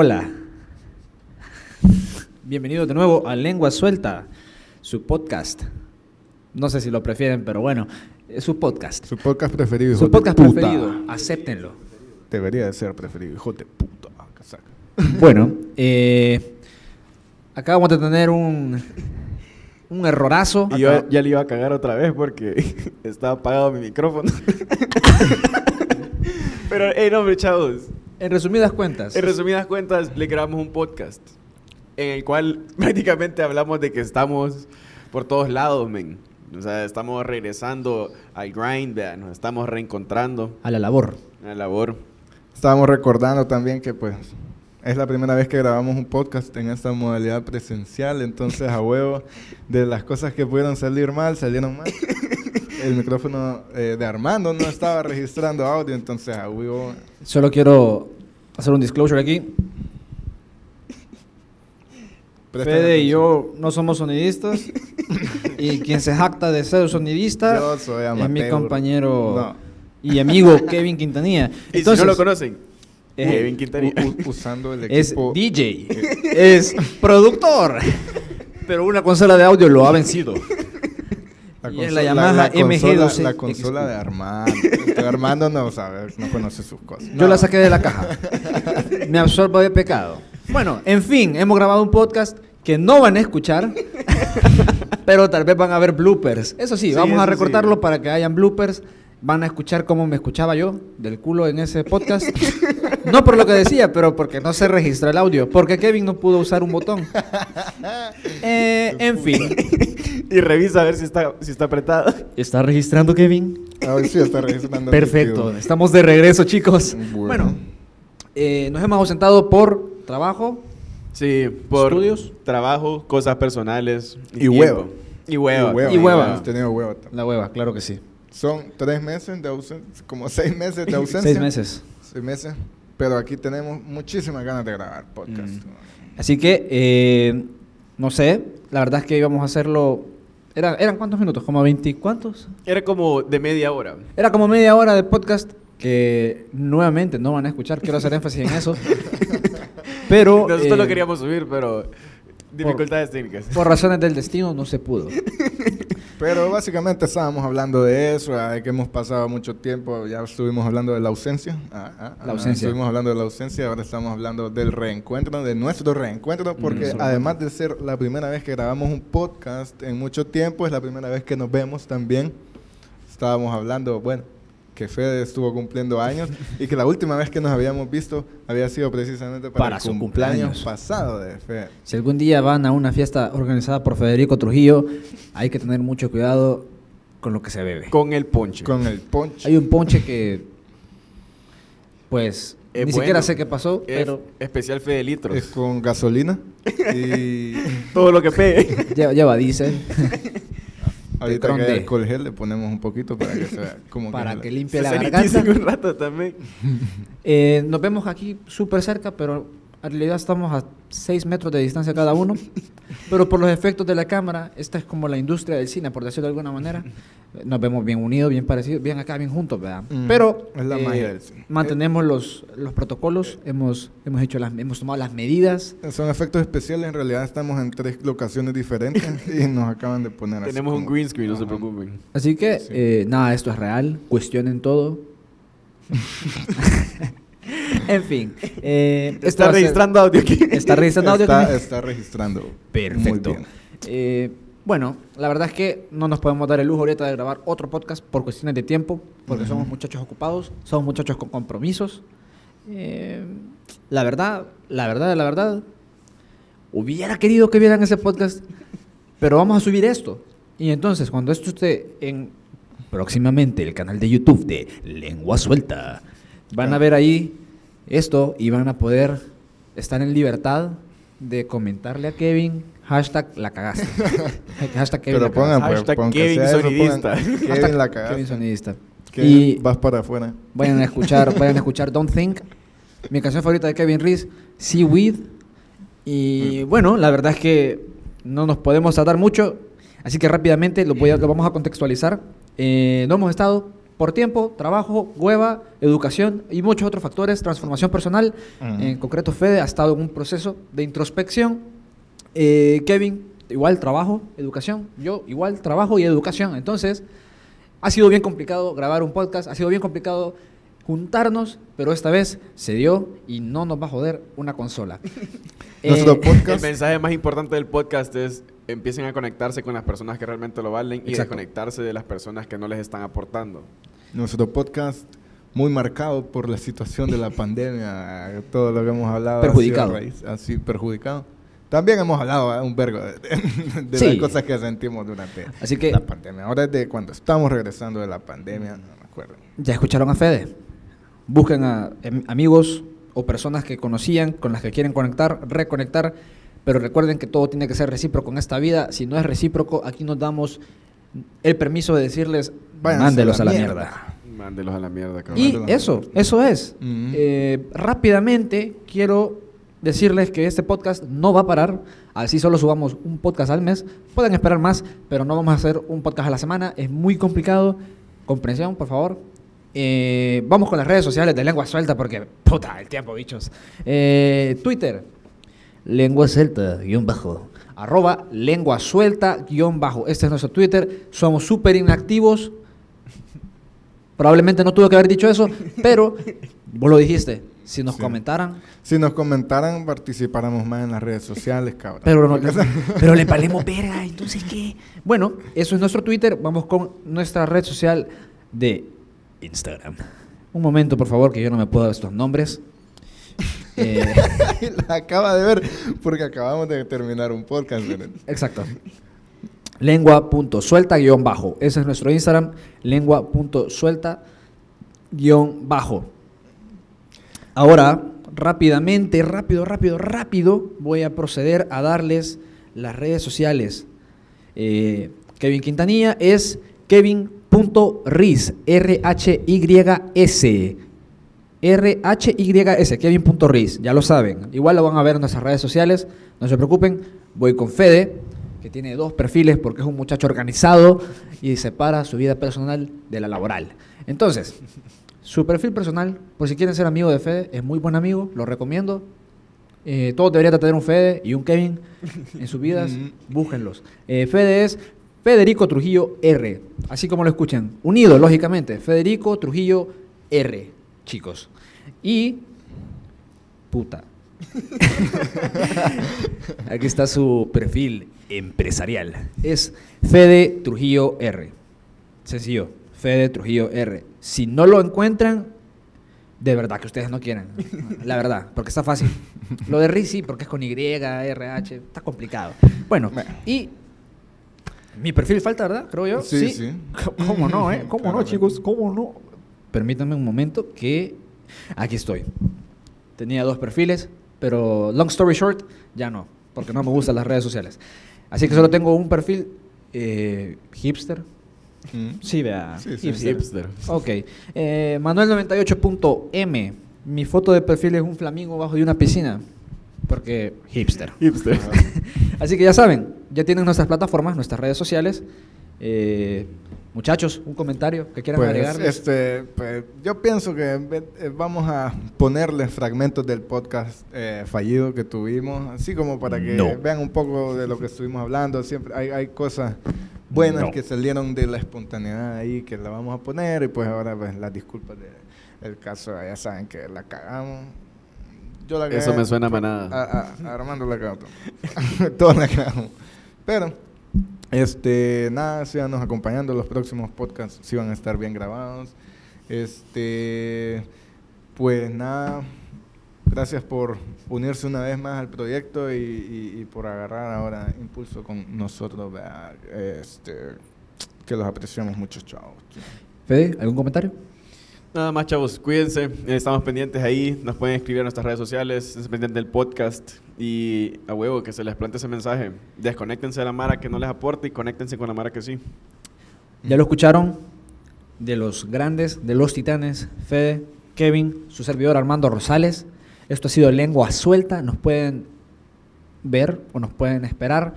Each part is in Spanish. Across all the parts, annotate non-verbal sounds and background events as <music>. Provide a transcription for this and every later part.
Hola. Bienvenido de nuevo a Lengua Suelta, su podcast. No sé si lo prefieren, pero bueno, es su podcast. Su podcast preferido, hijo Su de podcast puta. preferido, acéptenlo. Debería de ser preferido, hijo de puta. Casaca. Bueno, eh, acabamos de tener un, un errorazo. Y yo ya le iba a cagar otra vez porque <laughs> estaba apagado mi micrófono. <laughs> Pero, hey, no, hombre, chavos. En resumidas cuentas, En resumidas cuentas, le grabamos un podcast en el cual <laughs> prácticamente hablamos de que estamos por todos lados, men. O sea, estamos regresando al grind, vea, nos estamos reencontrando a la labor. en la labor. Estábamos recordando también que pues es la primera vez que grabamos un podcast en esta modalidad presencial, entonces a huevo de las cosas que pudieron salir mal, salieron mal. <laughs> El micrófono eh, de Armando no estaba registrando audio, entonces a huevo Solo quiero hacer un disclosure aquí. Fede y atención. yo no somos sonidistas. y quien se jacta de ser sonidista Yo soy es mi compañero No. y amigo Kevin Quintanilla. <laughs> Y si no lo conocen, eh, Kevin Quintanilla. Usando el es equipo DJ, <laughs> es productor. <laughs> Pero una consola de audio lo ha vencido. La es la consola- Yamaha consola, MG12 La consola de Armando. Armando no sabe, no conoce sus cosas. Yo la saqué de la caja. <laughs> Me absorbo de pecado. Bueno, en fin, hemos grabado un podcast que no van a escuchar, <laughs> pero tal vez van a haber bloopers. Eso sí, Sí, vamos a recortarlo sí. para que hayan bloopers. Van a escuchar cómo me escuchaba yo del culo en ese podcast. <laughs> No por lo que decía, pero porque no se registra el audio. Porque Kevin no pudo usar un botón. Eh, en fin. Y revisa a ver si está, si está apretado. ¿Está registrando Kevin? A ver si está registrando. Perfecto. Estamos de regreso, chicos. Bueno. Bueno, eh, nos hemos ausentado por trabajo, Sí, por Estudios. trabajo, cosas personales. Y huevo. Y hueva. Y hueva. Y hueva. Hemos tenido hueva también. La hueva, claro que sí. Son tres meses de ausencia, como seis meses de <laughs> ausencia. Seis meses. Seis meses. Pero aquí tenemos muchísimas ganas de grabar podcast. Mm. Así que, eh, no sé, la verdad es que íbamos a hacerlo... Era, ¿Eran cuántos minutos? ¿Como 20 cuántos? Era como de media hora. Era como media hora de podcast que nuevamente no van a escuchar. Quiero hacer énfasis en eso. <laughs> Pero... Nosotros eh, lo queríamos subir, pero dificultades técnicas. Por razones del destino no se pudo. <laughs> Pero básicamente estábamos hablando de eso, ah, de que hemos pasado mucho tiempo, ya estuvimos hablando de la ausencia. ah, ah, La ah, ausencia. Estuvimos hablando de la ausencia, ahora estamos hablando del reencuentro, de nuestro reencuentro, porque Nuestro además de ser la primera vez que grabamos un podcast en mucho tiempo, es la primera vez que nos vemos también. Estábamos hablando, bueno, que Fede estuvo cumpliendo años y que la última vez que nos habíamos visto había sido precisamente para, Para el su cumpleaños, cumpleaños. pasado de Fede. Si algún día van a una fiesta organizada por Federico Trujillo, hay que tener mucho cuidado con lo que se bebe. Con el ponche. Con el ponche. Hay un ponche que, pues, Es ni bueno. siquiera sé qué pasó, Es pero especial fe de litros. Es con gasolina <laughs> y Todo lo que pegue. <laughs> lleva, lleva diésel <laughs> ahorita que hay alcohol gel le ponemos un poquito para que se vea <laughs> como para que que limpie la garganta. un rato también. <laughs> Eh, nos vemos aquí súper cerca, pero en realidad estamos a 6 metros de distancia cada uno. <laughs> Pero por los efectos de la cámara, esta es como la industria del cine, por decirlo de alguna manera. Nos vemos bien unidos, bien parecidos, bien acá, bien juntos, ¿verdad? Mm, Pero es la eh, magia del cine. mantenemos los, los protocolos, hemos, hemos, hecho las, hemos tomado las medidas. son efectos especiales en realidad estamos en tres locaciones diferentes <laughs> y nos acaban de poner así Tenemos un como- green screen, no se preocupen. Así que, Sí. eh, nada, esto es real, cuestionen todo. <laughs> <laughs> en fin. eh, Está registrando audio aquí. Está registrando audio. está, también? está registrando Perfecto. Eh, bueno, la verdad es que no nos podemos dar el lujo ahorita de grabar otro podcast por cuestiones de tiempo, porque Ujú. somos muchachos ocupados, somos muchachos con compromisos. Eh, la verdad, la verdad, la verdad, hubiera querido que vieran ese podcast, pero vamos a subir esto. Y entonces, cuando esto esté en próximamente el canal de YouTube de Lengua Suelta, van a ver ahí esto y van a poder estar en libertad de comentarle a Kevin hashtag la cagaste. <laughs> hashtag Kevin Pero la pongan, cagaste. pues, Hashtag Kevin sea eso, pongan, sonidista. Kevin la cagaste. Kevin sonidista. Kevin, Y vas para afuera. vayan a <laughs> escuchar, vayan a escuchar Don't Think, mi canción favorita de Kevin Reese, Seaweed. Y bueno, la verdad es que no nos podemos tardar mucho, así que rápidamente lo, voy a- lo vamos a contextualizar. Eh, no hemos estado Por tiempo, trabajo, hueva, educación y muchos otros factores, transformación personal. En concreto, Fede ha estado en un proceso de introspección. Eh, Kevin, igual trabajo, educación. Yo, igual trabajo y educación. Entonces, ha sido bien complicado grabar un podcast, ha sido bien complicado juntarnos, pero esta vez se dio y no nos va a joder una consola. <laughs> Nuestro <laughs> Eh, El mensaje más importante del podcast es empiecen a conectarse con las personas que realmente lo valen y Exacto. desconectarse de las personas que no les están aportando. Nuestro podcast muy marcado por la situación de la pandemia, <laughs> todo lo que hemos hablado. Perjudicado. raíz- Así, perjudicado. También hemos hablado ¿eh? un vergo <laughs> de, de Sí. las cosas que sentimos durante Así que- la pandemia. Ahora es de cuando estamos regresando de la pandemia, no me acuerdo. Ya escucharon a Fede. Busquen a em- amigos o personas que conocían, con las que quieren conectar, reconectar, pero recuerden que todo tiene que ser recíproco en esta vida. Si no es recíproco, aquí nos damos el permiso de decirles, Váyanse mándelos a a la la mierda". mierda. Mándelos a la mierda, cabrón. Y la eso, eso es. Ujú. Eh, rápidamente quiero decirles que este podcast no va a parar. Así solo subamos un podcast al mes. Pueden esperar más, pero no vamos a hacer un podcast a la semana. Es muy complicado. Comprensión, por favor. Eh, vamos con las redes sociales de Lengua Suelta porque, puta, el tiempo, bichos. Eh, Twitter, Lengua Suelta, guion bajo. Arroba Lengua Suelta, guion bajo. Este es nuestro Twitter. Somos súper inactivos. Probablemente no tuve que haber dicho eso, pero vos lo dijiste. Si nos Sí. comentaran, Si nos comentaran, participáramos más en las redes sociales, cabrón. pero, no- <laughs> pero le valemos verga, entonces ¿qué? Bueno, eso es nuestro Twitter. Vamos con nuestra red social de Instagram. Un momento, por favor, que yo no me puedo estos nombres. Eh, <laughs> la acaba de ver porque acabamos de terminar un podcast. exacto. Lengua.suelta guion bajo. Ese es nuestro Instagram. Lengua.suelta guion bajo. Ahora, rápidamente, rápido, rápido, rápido, voy a proceder a darles las redes sociales. Eh, Kevin Quintanilla es kevin.riz, R-H-Y-S. R-H-Y-S, Kevin.riz, ya lo saben. Igual lo van a ver en nuestras redes sociales, no se preocupen. Voy con Fede, que tiene dos perfiles porque es un muchacho organizado y separa su vida personal de la laboral. Entonces, su perfil personal, por si quieren ser amigo de Fede, es muy buen amigo, lo recomiendo. Eh, todos deberían de tener un Fede y un Kevin en sus vidas, <laughs> búsquenlos. Eh, Fede es Federico Trujillo R, así como lo escuchan. Unido, lógicamente, Federico Trujillo R, chicos. Y... Puta. <laughs> Aquí está su perfil empresarial. Es Fede Trujillo R. Sencillo, Fede Trujillo R. Si no lo encuentran, de verdad que ustedes no quieren. La verdad, porque está fácil. Lo de Riz sí, porque es con Y, RH, está complicado. Bueno, y mi perfil falta, ¿verdad? Creo yo. Sí, sí. <laughs> ¿Cómo no, eh? ¿Cómo no, chicos? ¿Cómo no? Permítanme un momento que aquí estoy. Tenía dos perfiles, pero long story short, ya no, porque no me gustan las redes sociales. Así que solo tengo un perfil eh, hipster. Mm. Sí, vea. Sí, sí, hipster. Hipster. Ok. Eh, Manuel98.m. Mi foto de perfil es un flamingo bajo de una piscina. Porque hipster. Hipster. <laughs> Así que ya saben, ya tienen nuestras plataformas, nuestras redes sociales. Eh, muchachos, un comentario que quieran Pues, agregarles. este, pues, yo pienso que eh, vamos a ponerles fragmentos del podcast eh, fallido que tuvimos, así como para que No. vean un poco de lo que estuvimos hablando. Siempre hay, hay cosas buenas No. que salieron de la espontaneidad ahí que la vamos a poner y pues ahora pues las disculpas del caso, ya saben que la cagamos. Yo la Eso me suena a manada. a- a- a Armando la cagó. <laughs> Todos la cagamos. Pero este, nada, síganos acompañando. Los próximos podcasts sí van a estar bien grabados. Este, pues nada, gracias por unirse una vez más al proyecto y, por agarrar ahora impulso con nosotros. ¿verdad? Este, que los apreciamos mucho, chavos. Fede, ¿algún comentario? Nada más, chavos, cuídense. Estamos pendientes ahí. Nos pueden escribir en nuestras redes sociales. Estén pendientes del podcast. Y a huevo, que se les plante ese mensaje. Desconéctense de la Mara que no les aporte y conéctense con la Mara que sí. Ya lo escucharon de los grandes, de los titanes, Fede, Kevin, su servidor Armando Rosales. Esto ha sido Lengua Suelta. Nos pueden ver o nos pueden esperar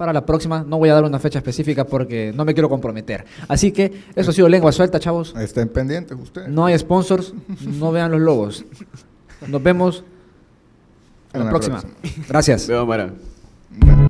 para la próxima. No voy a dar una fecha específica porque no me quiero comprometer. Así que eso ha sido lengua suelta, chavos. Estén pendientes ustedes. No hay sponsors, no vean los logos. Nos vemos en la, próxima. Gracias. Veo, Mara. Bueno.